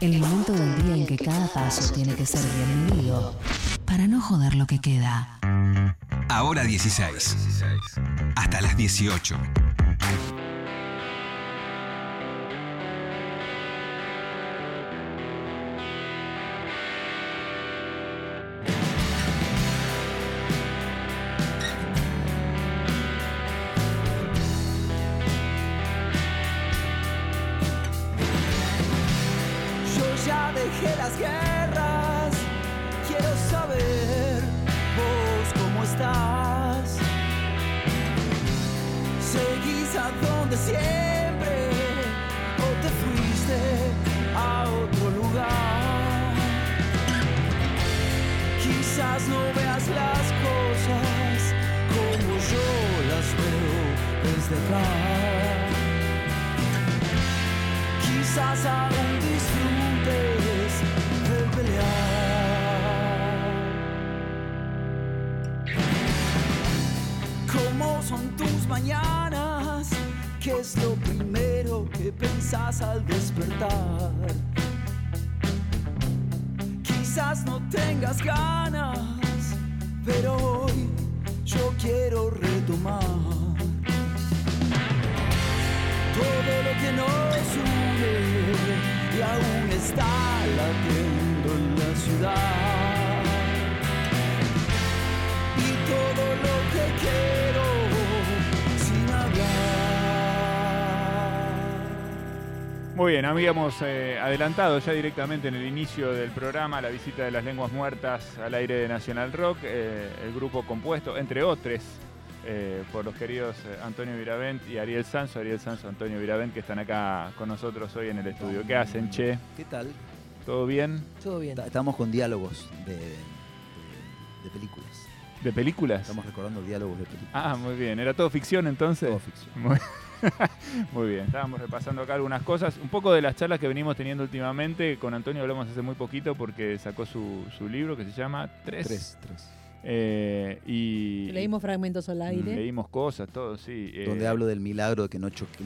El momento del día en que cada paso tiene que ser bien medido para no joder lo que queda. Ahora 16. Hasta las 18. Quizás disfrutes de pelear. ¿Cómo son tus mañanas? ¿Qué es lo primero que pensás al despertar? Quizás no tengas ganas, pero hoy yo quiero retomar todo lo que nos une y aún está latiendo en la ciudad. Y todo lo que quiero sin hablar. Muy bien, habíamos eh, adelantado ya directamente en el inicio del programa la visita de las lenguas muertas al aire de National Rock, eh, el grupo compuesto, entre otros, eh, por los queridos eh, Antonio Viravent y Ariel Sanso, Ariel Sanso, Antonio Viravent, que están acá con nosotros hoy en el estudio. ¿Qué hacen, che? ¿Qué tal? ¿Todo bien? Todo bien. Ta- Estamos con diálogos de, de- de películas. ¿De películas? Estamos recordando diálogos de películas. Ah, muy bien. ¿Era todo ficción entonces? Todo ficción. Muy, muy bien, estábamos repasando acá algunas cosas. Un poco de las charlas que venimos teniendo últimamente. Con Antonio hablamos hace muy poquito porque sacó su, su libro que se llama Tres. Tres, tres. Eh, y Leímos fragmentos al aire. leímos cosas, todo, sí. eh, Donde hablo del milagro de que no, choque-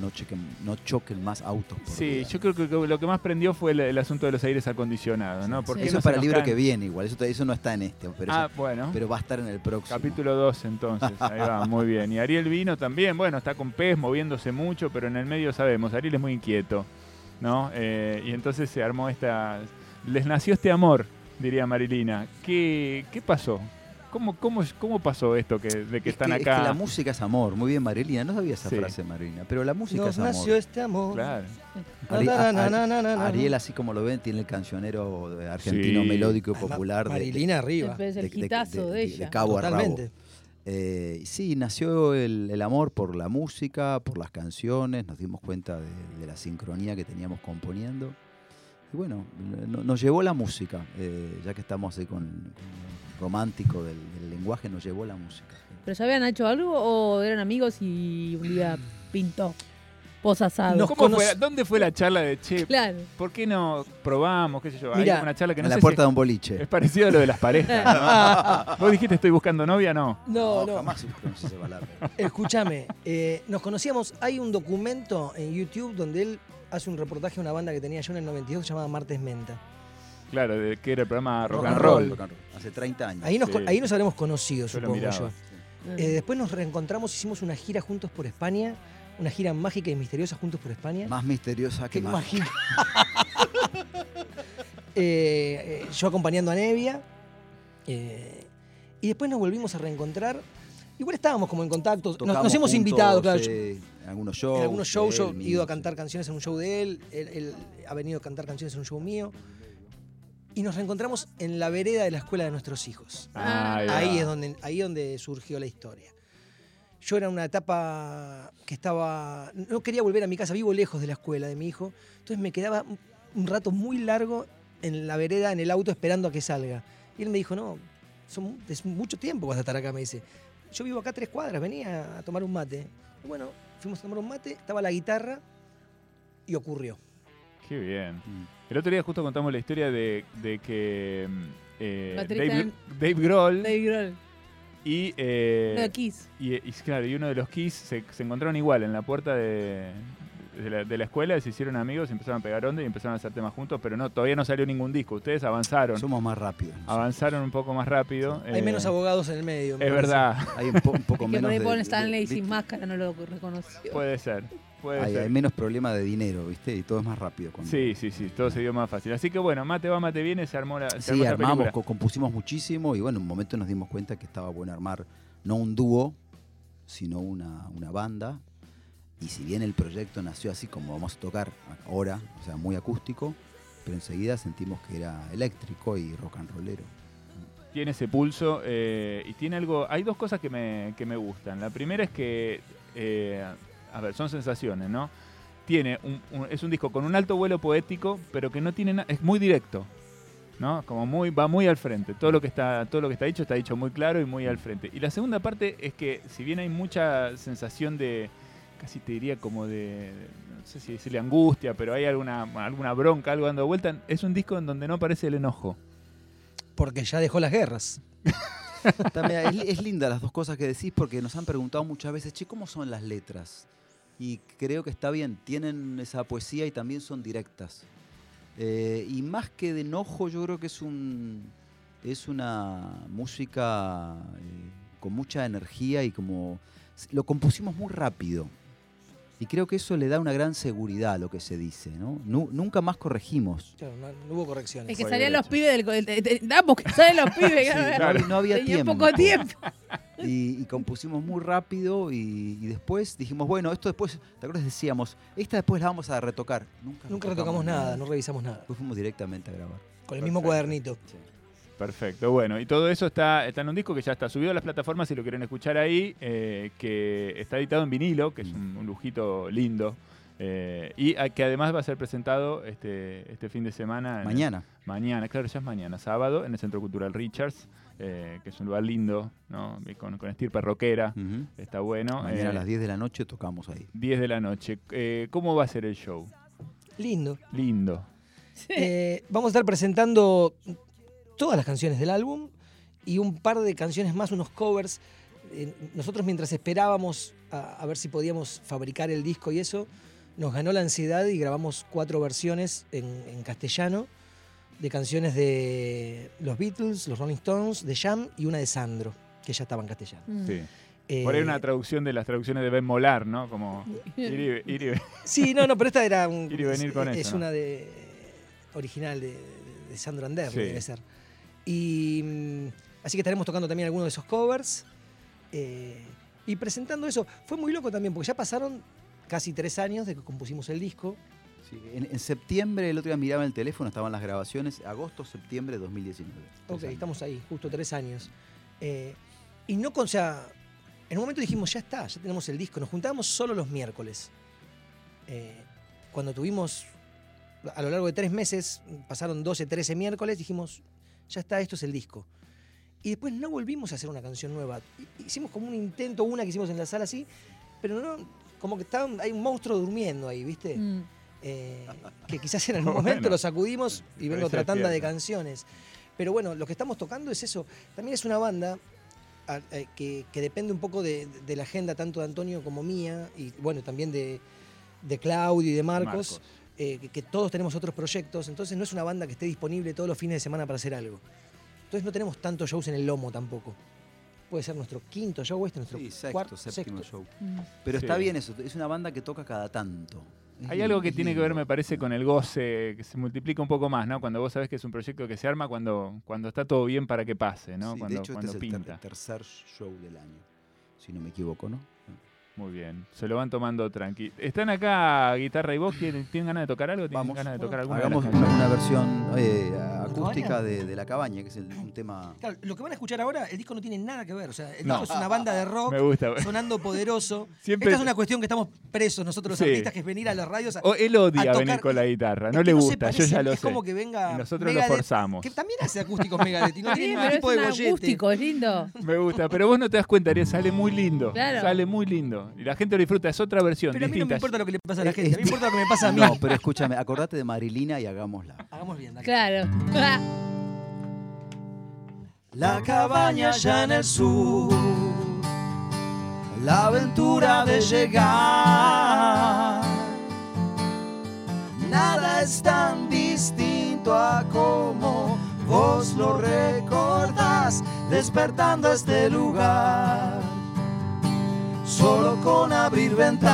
no, choquen más autos. Por Sí, yo creo que lo que más prendió fue el, el asunto de los aires acondicionados, ¿no? Porque Eso no es para el libro caen. que viene igual. Eso, eso no está en este. Pero, Ah, eso- bueno. pero va a estar en el próximo. Capítulo 2 entonces, ahí va, muy bien. Y Ariel vino también, bueno, está con pez, moviéndose mucho, pero en el medio sabemos, Ariel es muy inquieto, ¿no? Eh, y entonces se armó esta... Les nació este amor, diría Marilina. ¿Qué, qué pasó? ¿Cómo, cómo, ¿Cómo pasó esto que, de que Es están que, es acá? que la música es amor. Muy bien, Marilina. No sabía esa Sí. frase, Marilina. Pero la música Nos es amor. nació este amor. Claro. Ari- a- a-. Ariel, así como lo ven, tiene el cancionero argentino Sí. melódico y popular de- de, Marilina arriba. Después el de- de- hitazo de, de- ella. de cabo a rabo. Totalmente. Eh, sí, nació el, el amor por la música, por las canciones, nos dimos cuenta de, de la sincronía que teníamos componiendo. Y bueno, no- nos llevó la música, eh, ya que estamos ahí con, con lo romántico del, del lenguaje, nos llevó la música. ¿Pero ya habían hecho algo o eran amigos y un día pintó? Posasado. Nos ¿Cómo conoc- fue- ¿Dónde fue la charla de Che? Claro. ¿Por qué no probamos? ¿Qué sé yo? Hay Mirá, una charla que no en la sé puerta si de un boliche. es parecido a lo de las parejas. ¿no? ¿Vos dijiste estoy buscando novia? No. No, no. jamás esa palabra. Escúchame, eh, nos conocíamos. Hay un documento en YouTube donde él hace un reportaje a una banda que tenía yo en el 92 llamada Martes Menta. Claro, de que era el programa Rock, Rock and and Roll. Rock and roll. Hace 30 años. Ahí nos, Sí. ahí nos habremos conocido, Yo supongo yo. Eh, después nos reencontramos, hicimos una gira juntos por España, una gira mágica y misteriosa juntos por España. Más misteriosa que mágica. Eh, eh, yo acompañando a Nevia. eh, y después nos volvimos a reencontrar. Igual estábamos como en contacto. Nos, hemos juntos, invitado, claro. eh, en algunos shows. en algunos shows, yo he ido a cantar canciones en un show de él, él, él ha venido a cantar canciones en un show mío. Y nos reencontramos en la vereda de la escuela de nuestros hijos. Ahí va. Ahí es donde, ahí es donde surgió la historia. Yo era en una etapa que estaba. No quería volver a mi casa, vivo lejos de la escuela de mi hijo. Entonces me quedaba un- un rato muy largo en la vereda, en el auto, esperando a que salga. Y él me dijo: No, son, es mucho tiempo vas a estar acá, me dice. Yo vivo acá a tres cuadras, venía a tomar un mate. Y bueno, fuimos a tomar un mate, estaba la guitarra y ocurrió. Qué bien. Mm. El otro día justo contamos la historia de, de que mm, eh, Dave, Dave Grohl Dave Grohl. y, eh, No, Kiss. y, y, claro, y uno de los Kiss se, se encontraron igual en la puerta de, de la, de la escuela, se hicieron amigos, empezaron a pegar onda y empezaron a hacer temas juntos, pero no, todavía no salió ningún disco. Ustedes avanzaron, Somos más rápidos. nosotros. avanzaron un poco más rápido. Hay eh, menos abogados en el medio. me Es parece. verdad, Hay un, po- un poco Es que menos Paul de- Stanley de- sin máscara no lo reconoció. puede ser. Puede hay, ser. hay menos problema de dinero, ¿viste? Y todo es más rápido. cuando- Sí, sí, sí, todo se dio más fácil. Así que bueno, mate va, mate viene, se armó la se Sí, armó armamos, compusimos muchísimo y bueno, en un momento nos dimos cuenta que estaba bueno armar no un dúo, sino una, una banda. Y si bien el proyecto nació así como vamos a tocar ahora, o sea, muy acústico, pero enseguida sentimos que era eléctrico y rock and rollero. tiene ese pulso eh, y tiene algo. Hay dos cosas que me, que me gustan. La primera es que, eh, a ver, son sensaciones, ¿no? Tiene un, es un disco con un alto vuelo poético, pero que no tiene na- es muy directo, ¿no? Como muy va muy al frente. Todo lo que está todo lo que está dicho está dicho muy claro y muy al frente. Y la segunda parte es que si bien hay mucha sensación de casi te diría como de no sé si decirle angustia, pero hay alguna alguna bronca, algo dando vuelta, es un disco en donde no aparece el enojo. Porque ya dejó las guerras. También es, es linda las dos cosas que decís porque nos han preguntado muchas veces, che, ¿cómo son las letras? Y creo que está bien, tienen esa poesía y también son directas. Eh, y más que de enojo, yo creo que es un es una música eh, con mucha energía y como lo compusimos muy rápido. Y creo que eso le da una gran seguridad a lo que se dice, ¿no? Nu- nunca más corregimos. Claro, no, no hubo correcciones. Es que salían los pibes del. de- de- Damos que salen los pibes. Sí, claro. no, había- Tenía tiempo. poco tiempo. Y, y compusimos muy rápido y, y después dijimos, bueno, esto después, ¿te acuerdas? Decíamos, esta después la vamos a retocar. Nunca, Nunca retocamos nada, no revisamos nada. Después fuimos directamente a grabar. Con el mismo cuadernito. Perfecto, bueno, y todo eso está, está en un disco que ya está subido a las plataformas si lo quieren escuchar ahí, eh, que está editado en vinilo, que es un, un lujito lindo, eh, y a- que además va a ser presentado este, este fin de semana. el- Mañana. mañana, claro, ya es mañana, sábado, en el Centro Cultural Richards, eh, que es un lugar lindo, ¿no? Con, con estirpe rockera, está bueno. Mañana a las 10 de la noche tocamos ahí. 10 de la noche. Eh, ¿Cómo va a ser el show? Lindo. Lindo. Eh, vamos a estar presentando todas las canciones del álbum y un par de canciones más, unos covers. Eh, nosotros mientras esperábamos a, a ver si podíamos fabricar el disco y eso, nos ganó la ansiedad y grabamos cuatro versiones en, en castellano de canciones de los Beatles, los Rolling Stones, de Jam y una de Sandro, que ya estaba en castellano. Mm. Sí. Eh, Por ahí una traducción de las traducciones de Ben Molar, ¿no? Como ir y- ir y- Sí, no, no, pero esta era un, Ir y venir con es, eso, es ¿no? una de original de, de Sandro Ander, Sí. debe ser. Y mm, así que estaremos tocando también algunos de esos covers eh, y presentando eso. Fue muy loco también porque ya pasaron casi tres años de que compusimos el disco. Sí, en, en septiembre, el otro día miraba el teléfono, estaban las grabaciones, agosto, septiembre de 2019. Tres Ok, años. estamos ahí, justo tres años. Eh, y no con, o sea, en un momento dijimos, ya está, ya tenemos el disco. Nos juntábamos solo los miércoles. Eh, cuando tuvimos, a lo largo de tres meses, pasaron 12, 13 miércoles, dijimos, ya está, esto es el disco. Y después no volvimos a hacer una canción nueva. Hi- Hicimos como un intento, una que hicimos en la sala así, pero no, como que está, hay un monstruo durmiendo ahí, ¿viste? Mm. eh, que quizás en algún Bueno. momento lo sacudimos y vengo ser tratando de canciones. Pero bueno, lo que estamos tocando es eso. También es una banda a- eh, que, que depende un poco de, de la agenda tanto de Antonio como mía y bueno, también de, de Claudio y de Marcos, eh, que, que todos tenemos otros proyectos. Entonces no es una banda que esté disponible todos los fines de semana para hacer algo. Entonces no tenemos tantos shows en el lomo tampoco. Puede ser nuestro quinto show, este nuestro Sí, sexto, cuarto, séptimo sexto. show. Mm. Pero Sí. está bien eso, es una banda que toca cada tanto. Hay algo que tiene que ver, me parece, con el goce, que se multiplica un poco más, ¿no? Cuando vos sabés que es un proyecto que se arma cuando, cuando está todo bien para que pase, ¿no? Sí, cuando de hecho, cuando este es el ter- tercer show del año, si no me equivoco, ¿no? Muy bien. Se lo van tomando tranqui. ¿Están acá guitarra y voz? ¿Tienen, tienen ganas de tocar algo? ¿Tienen Vamos. ganas de tocar alguna Hagamos una, versión eh, acústica de, de La Cabaña, que es el- un tema... Claro, lo que van a escuchar ahora, el disco no tiene nada que ver. O sea, el No. disco es una banda de rock Me gusta. sonando poderoso. Siempre- Esta es una cuestión que estamos presos nosotros los Sí. artistas, que es venir a las radios a, O él odia a tocar- venir con la guitarra, Es no que le gusta, yo ya lo es sé. como que venga Y nosotros lo Megadeth, forzamos. Que también hace acústicos Megadeth y no Sí, tiene ningún pero es tipo de un gollete. acústico, es lindo. Me gusta, pero vos no te das cuenta, Ariel, sale muy lindo. Claro. Sale muy lindo. Y la gente lo disfruta, es otra versión, Pero a mí no me distinta. importa lo que le pasa a la Eh, gente, a mí me importa lo que me pasa a mí. No, pero escúchame, acordate de Marilina y hagámosla. Hagamos bien, dale. Claro. La cabaña allá en el sur, la aventura de llegar Nada es tan distinto a como vos lo recordás despertando este lugar. Solo con abrir ventanas.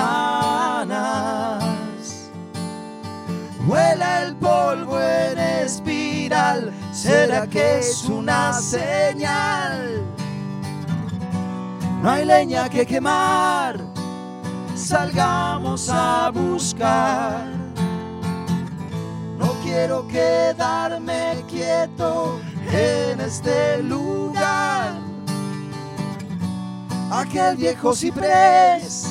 Vuela el polvo en espiral, ¿será que es una señal? No hay leña que quemar, salgamos a buscar. No quiero quedarme quieto en este lugar. Aquel viejo ciprés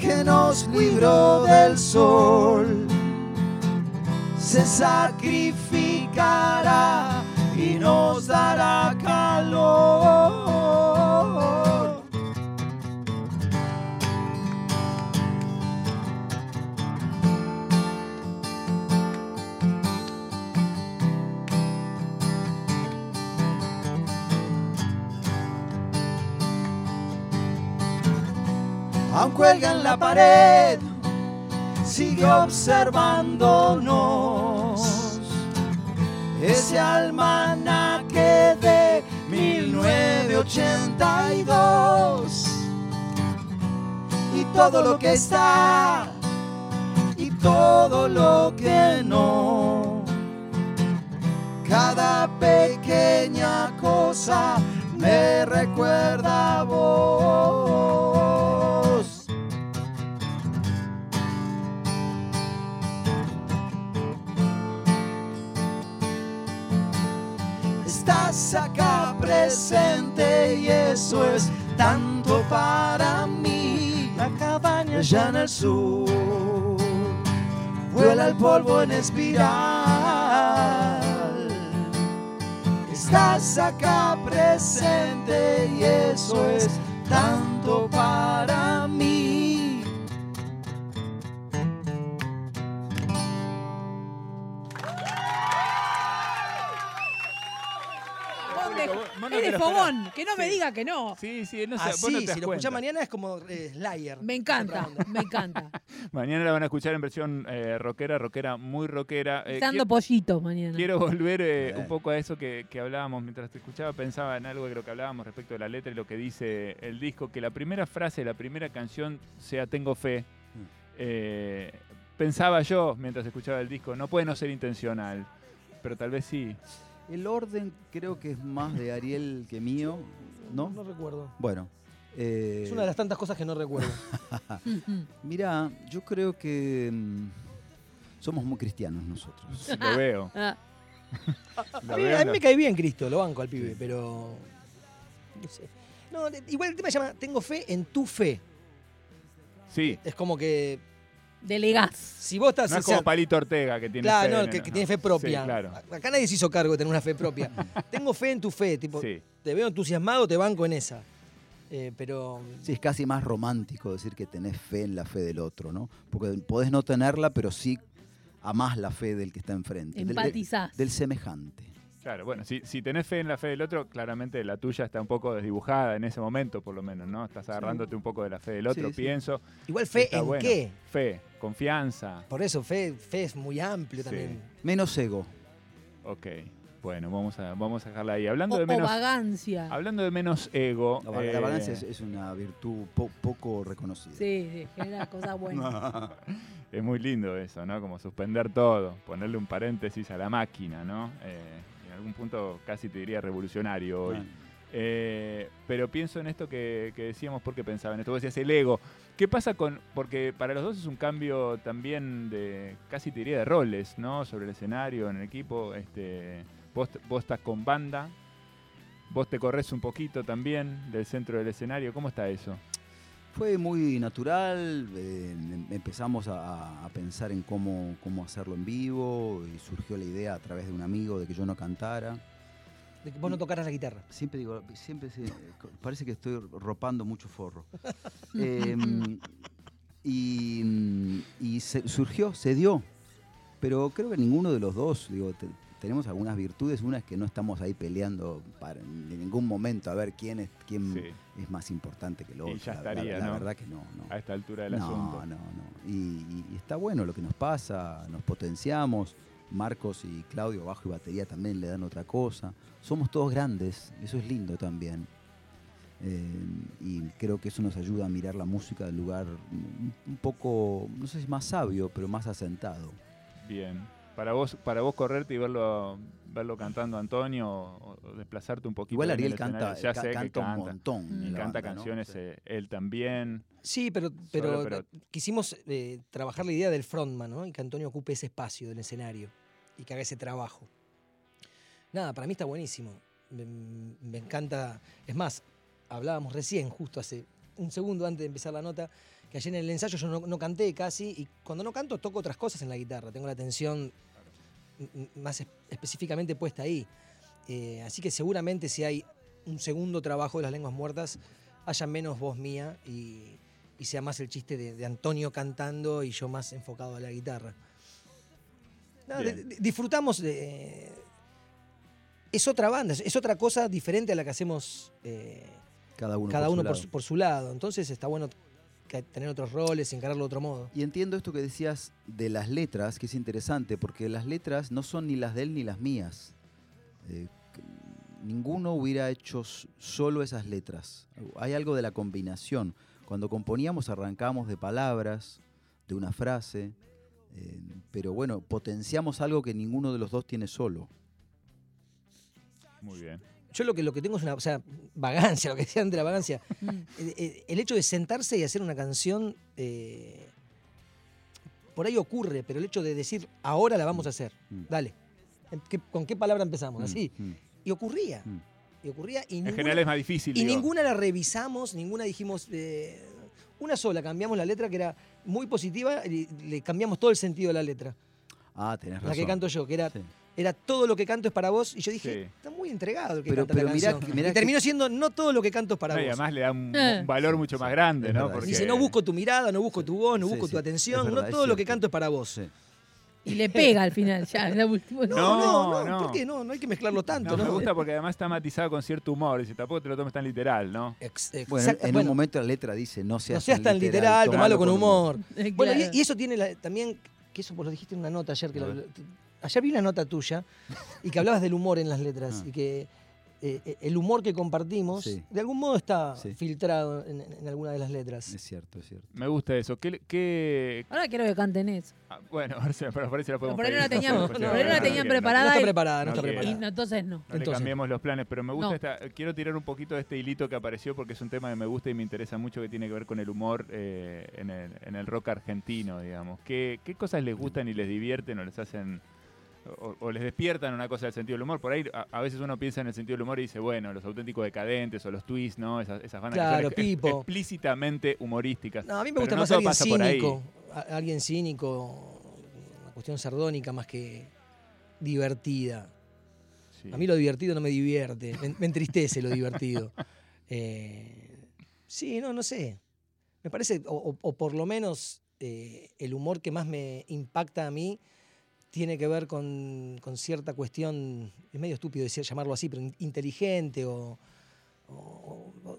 que nos libró del sol se sacrificará y nos dará calor. Aún cuelga en la pared, sigue observándonos. Ese almanaque de 1982. Y todo lo que está y todo lo que no. Cada pequeña cosa me recuerda a vos. Estás acá presente y eso es tanto para mí. La cabaña allá en el sur, vuela el polvo en espiral. Estás acá presente y eso es tanto para mí. No es de fogón, esperás. que no me Sí. diga que no. Sí, sí, no sé, Así, vos no te das si lo escuchás mañana es como eh, Slayer. Me encanta, me encanta. Mañana la van a escuchar en versión eh, rockera, rockera, muy rockera. Eh, Dando pollitos mañana. Quiero volver eh, Bien. un poco a eso que, que hablábamos mientras te escuchaba, pensaba en algo de lo que hablábamos respecto de la letra y lo que dice el disco, que la primera frase, la primera canción sea Tengo fe. Eh, pensaba yo mientras escuchaba el disco, no puede no ser intencional, pero tal vez sí. El orden creo que es más de Ariel que mío, ¿no? No recuerdo. Bueno. eh, Es una de las tantas cosas que no recuerdo. Mira, yo creo que mm, somos muy cristianos nosotros. Lo veo. Ah, Lo A mí, veo a mí me cae bien Cristo, lo banco al pibe, pero. No sé. No, igual el tema se llama Tengo fe en tu fe. Sí, Es como que delegás. si vos estás. no es o sea, como Palito Ortega que tiene claro, fe no, que, tiene fe propia. Sí, claro. Acá nadie se hizo cargo de tener una fe propia. Tengo fe en tu fe, tipo, Sí. te veo entusiasmado, te banco en esa. Eh, pero. Sí, es casi más romántico decir que tenés fe en la fe del otro, ¿no? Porque podés no tenerla, pero sí amás la fe del que está enfrente. del- Empatizás. del semejante. Claro, bueno, si, si tenés fe en la fe del otro, claramente la tuya está un poco desdibujada en ese momento, por lo menos, ¿no? Estás agarrándote un poco de la fe del otro, Sí, sí. pienso. Igual fe en bueno. qué. Fe, confianza. Por eso, fe, fe es muy amplio Sí. también. Menos ego. Ok, bueno, vamos a, vamos a dejarla ahí. Hablando O, de o menos, hablagancia. hablando de menos ego. La, eh, vagancia es, es una virtud po- poco reconocida. Sí, sí, genera cosas buenas. Es muy lindo eso, ¿no? Como suspender todo, ponerle un paréntesis a la máquina, ¿no? Eh, algún punto casi te diría revolucionario hoy. Eh, pero pienso en esto que, que decíamos porque pensaba en esto. Vos decías el ego. ¿Qué pasa con.? Porque para los dos es un cambio también de. casi te diría de roles, ¿no? Sobre el escenario, en el equipo. Este, vos, vos estás con banda. Vos te corres un poquito también del centro del escenario. ¿Cómo está eso? Fue muy natural, eh, em- empezamos a, a pensar en cómo, cómo hacerlo en vivo y surgió la idea a través de un amigo de que yo no cantara. De que vos no tocaras la guitarra. Siempre digo, siempre se- parece que estoy ropando mucho forro. Em, y y se- surgió, se dio. Pero creo que ninguno de los dos digo, te- tenemos algunas virtudes. Una es que no estamos ahí peleando para, en ningún momento a ver quién es quién Sí. es más importante que el Y otro. ya La- estaría, la, ¿no? verdad que no, no. A esta altura del no, asunto. no, no. Y, y- y está bueno lo que nos pasa, nos potenciamos. Marcos y Claudio, bajo y batería, también le dan otra cosa. Somos todos grandes, eso es lindo también. Eh, y creo que eso nos ayuda a mirar la música del lugar un poco, no sé si más sabio, pero más asentado. Bien. Para vos, para vos correrte y verlo, verlo cantando a Antonio o, o desplazarte un poquito. Igual Ariel el canta, escenario. ya ca- sé que canta un montón. Y canta canciones Sí. eh, él también. Sí, pero, pero, pero- quisimos eh, trabajar la idea del frontman, ¿no? Y que Antonio ocupe ese espacio del escenario y que haga ese trabajo. Nada, para mí está buenísimo. Me, me encanta. Es más, hablábamos recién, justo hace un segundo antes de empezar la nota, que ayer en el ensayo yo no, no canté casi y cuando no canto toco otras cosas en la guitarra. Tengo la atención más es- específicamente puesta ahí. Eh, así que seguramente si hay un segundo trabajo de las lenguas muertas, haya menos voz mía y, y sea más el chiste de, de Antonio cantando y yo más enfocado a la guitarra. De- de- disfrutamos de... Es otra banda, es- otra cosa diferente a la que hacemos eh, Cada uno, cada por, uno su por lado. su, por su lado. Entonces está bueno tener otros roles encararlo de otro modo. Y entiendo esto que decías de las letras, que es interesante, porque las letras no son ni las de él ni las mías. Eh, ninguno hubiera hecho solo esas letras. Hay algo de la combinación. Cuando componíamos arrancábamos de palabras, de una frase, eh, pero bueno, potenciamos algo que ninguno de los dos tiene solo. Muy bien. Yo lo que, lo que tengo es una o sea, vagancia, lo que decían de la vagancia. Mm. El hecho de sentarse y hacer una canción, eh, por ahí ocurre, pero el hecho de decir, ahora la vamos a hacer, Mm. dale. ¿En qué- ¿Con qué palabra empezamos? Mm, Así. mm. Y ocurría. Mm. Y ocurría. Y En ninguna, general es más difícil. y digo. ninguna la revisamos, ninguna dijimos. eh, una sola, cambiamos la letra que era muy positiva y le cambiamos todo el sentido de la letra. Ah, tenés razón. La que canto yo, que era, Sí. Era todo lo que canto es para vos. Y yo dije, Sí. está muy entregado el que Pero- canta pero la mirá canción. que- mirá y terminó siendo no todo lo que canto es para No, y vos. además le da un, Eh. un valor mucho más grande, ¿no? verdad. Porque Dice, no busco tu mirada, no busco tu voz, no Sí, busco sí, tu atención, verdad, no todo lo que canto es para vos. Sí. Y le pega al final, ya, en la última. No, No, no. ¿por qué no? No hay que mezclarlo tanto, No, ¿no? me gusta porque además está matizado con cierto humor. Dice, tampoco te lo tomes tan literal, ¿no? Ex- ex- Bueno, en bueno, un momento la letra dice, no seas, no seas tan literal, tomalo con humor. Bueno, y, y eso tiene la- también, que eso vos lo dijiste en una nota ayer, que lo- ayer vi una nota tuya y que hablabas del humor en las letras Ah. y que eh, eh, el humor que compartimos Sí. de algún modo está Sí. filtrado en, en alguna de las letras. Es cierto, es cierto. Me gusta eso. ¿Qué, qué- Ahora quiero que canten eso. ah, bueno, a ver si- pero por ahí se la podemos por ahí no la tenían- no la preparada. No está preparada, no, está. Y preparada. no, entonces no. No le Entonces. cambiemos los planes, pero me gusta No. esta. Quiero tirar un poquito de este hilito que apareció porque es un tema que me gusta y me interesa mucho que tiene que ver con el humor eh, en, el, en el rock argentino, digamos. ¿Qué, ¿Qué cosas les gustan y les divierten o les hacen. O, o les despiertan una cosa del sentido del humor? Por ahí a, a veces uno piensa en el sentido del humor y dice, bueno, los auténticos decadentes o los twists, ¿no? Esas, esas bandas Claro, que son ex- explícitamente humorísticas. No, a mí me Pero gusta no más todo alguien cínico. Alguien cínico, una cuestión sardónica más que divertida. Sí. A mí lo divertido no me divierte, me, me entristece lo divertido. Eh, sí, no, no sé. Me parece, o por lo menos eh, el humor que más me impacta a mí tiene que ver con, con cierta cuestión, es medio estúpido decir, llamarlo así, pero in- inteligente o, o- o-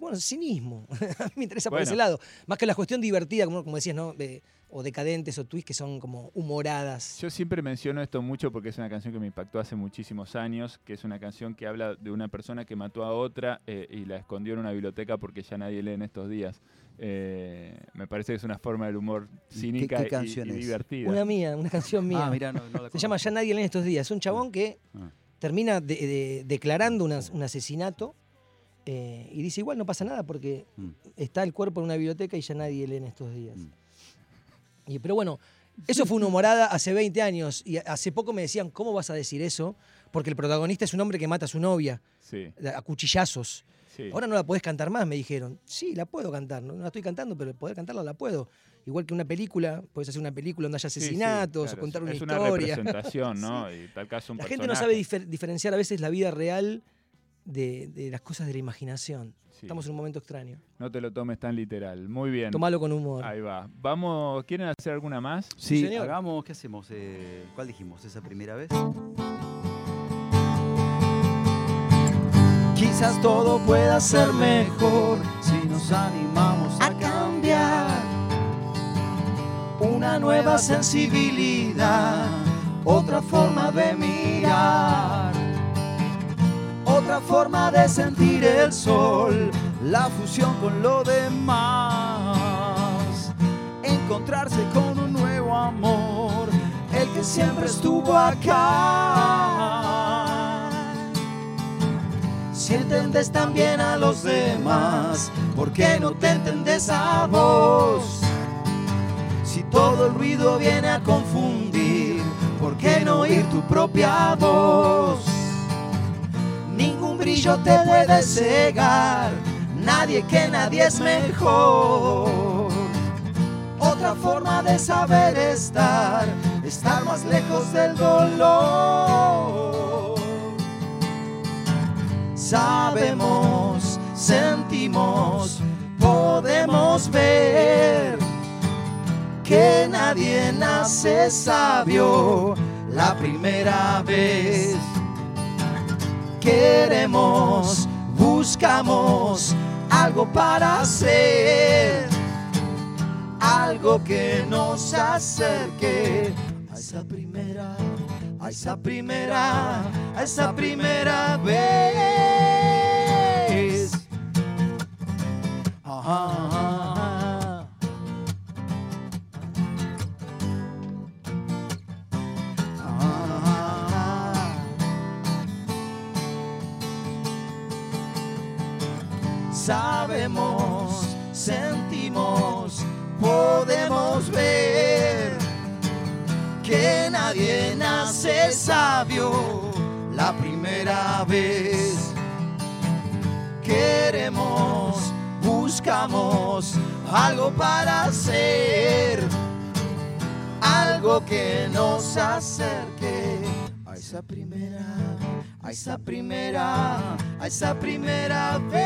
bueno, cinismo. a mí me interesa por Bueno. ese lado. Más que la cuestión divertida, como, como decías, ¿no? De- o decadentes o twists que son como humoradas. Yo siempre menciono esto mucho porque es una canción que me impactó hace muchísimos años, que es una canción que habla de una persona que mató a otra eh, y la escondió en una biblioteca porque ya nadie lee en estos días. Eh, me parece que es una forma del humor ¿Qué- cínica qué y- canción y, es? divertida. Una mía, una canción mía. Ah, mira, no, no la Se llama. Ya nadie lee en estos días. Es un chabón que Ah. termina de- de- declarando una- un asesinato eh, y dice igual no pasa nada porque Mm. está el cuerpo en una biblioteca y ya nadie lee en estos días. Mm. Y, pero bueno, eso fue una humorada hace 20 años y hace poco me decían, ¿cómo vas a decir eso? Porque el protagonista es un hombre que mata a su novia Sí, a cuchillazos. Sí. Ahora no la podés cantar más, me dijeron. Sí, la puedo cantar, no, no la estoy cantando, pero poder cantarla la puedo. Igual que una película, puedes hacer una película donde haya Sí, sí, asesinatos claro, o contar una es historia. una representación, ¿no? Y tal caso un La gente no sabe difer- diferenciar a veces la vida real de, de las cosas de la imaginación. Sí. Estamos en un momento extraño. No te lo tomes tan literal. Muy bien. Tomalo con humor. Ahí va. Vamos, ¿quieren hacer alguna más? Sí, señor. hagamos, ¿qué hacemos? Eh, ¿Cuál dijimos? ¿Esa primera vez? Quizás todo pueda ser mejor si nos animamos a cambiar. Una nueva sensibilidad, otra forma de mirar, otra forma de sentir el sol, la fusión con lo demás. Encontrarse con un nuevo amor, el que siempre estuvo acá. Si entiendes también a los demás, ¿por qué no te entiendes a vos? Si todo el ruido viene a confundir, ¿por qué no oír tu propia voz? Ningún brillo te puede cegar, nadie que nadie es mejor. Otra forma de saber estar, estar más lejos del dolor. Sabemos, sentimos, podemos ver que nadie nace sabio la primera vez. Queremos, buscamos algo para hacer, algo que nos acerque a esa primera, esa primera, esa primera vez. Ajá. Ajá. Sabemos, sentimos, podemos nadie nace sabio la primera vez. Queremos, buscamos algo para hacer, algo que nos acerque a esa primera, a esa primera, a esa primera vez.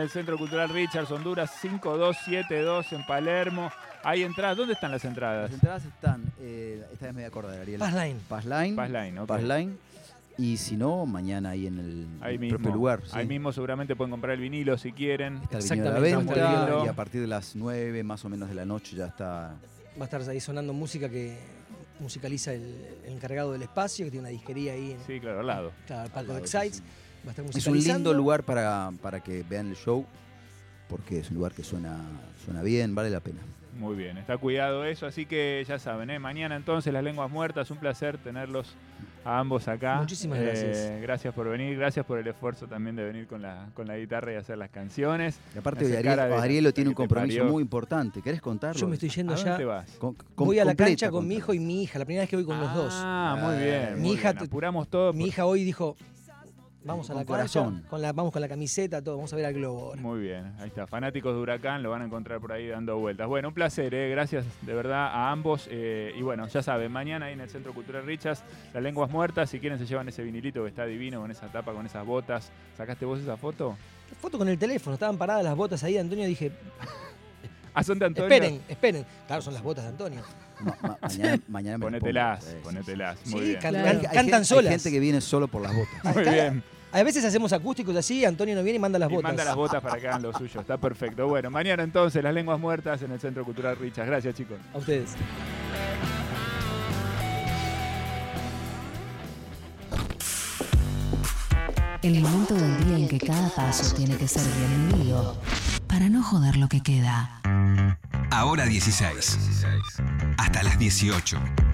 En el Centro Cultural Richards, Honduras 5272 en Palermo. Hay entradas. ¿Dónde están las entradas? Las entradas están, eh, esta vez me voy a acordar, Ariel. Paz Line. Paz Line. Paz Line, ok. Paz Line. Y si no, mañana ahí en el Ahí mismo. propio lugar. Ahí mismo seguramente pueden comprar el vinilo si quieren. Está el vinilo a la venta y a partir de las 9 más o menos de la noche ya está. Va a estar ahí sonando música que musicaliza el, el encargado del espacio, que tiene una disquería ahí en Sí, claro, al lado. claro, el palco Al de Excites. sí, Va a estar Es un lindo lugar para, para que vean el show, porque es un lugar que suena, suena bien, vale la pena. Muy bien, está cuidado eso, así que ya saben, ¿eh? mañana entonces las lenguas muertas, un placer tenerlos a ambos acá. Muchísimas Eh, gracias. gracias por venir, gracias por el esfuerzo también de venir con la, con la guitarra y hacer las canciones. Y aparte, cara Ariel, de- Arielo tiene de un compromiso parió. muy importante. ¿Querés contarlo? Yo me estoy yendo ¿A dónde ya. te vas? Con- con- Voy a la cancha con mi hijo y mi hija. La primera vez que voy con los dos. Ah, muy bien. mi muy hija bien. apuramos todo. Mi por- hija hoy dijo, vamos a la corazón. cancha, con la, vamos con la camiseta, todo, vamos a ver al globo ahora. Muy bien, ahí está. Fanáticos de Huracán lo van a encontrar por ahí dando vueltas. Bueno, un placer, ¿eh? gracias de verdad a ambos. eh, y bueno, ya saben, mañana ahí en el Centro Cultural Richas, las lenguas muertas. Si quieren, se llevan ese vinilito que está divino con esa tapa, con esas botas. ¿Sacaste vos esa foto? Foto con el teléfono, estaban paradas las botas ahí, Antonio, dije, Ah, son de Antonio. esperen, esperen. Claro, son las botas de Antonio. Ma- ma- mañana, mañana me las Ponételas, pongo. Sí, sí, ponételas. Sí, Muy bien. can- Claro. can- Hay- hay cantan gente- solas. Hay gente que viene solo por las botas. Muy Acá- bien. A veces hacemos acústicos así, Antonio no viene y manda las Y botas. manda las botas para que hagan lo suyo. Está perfecto. Bueno, mañana entonces, las lenguas muertas en el Centro Cultural Richas. Gracias, chicos. A ustedes. El momento del día en que cada paso tiene que ser bien medido para no joder lo que queda. Ahora 16. Hasta las 18.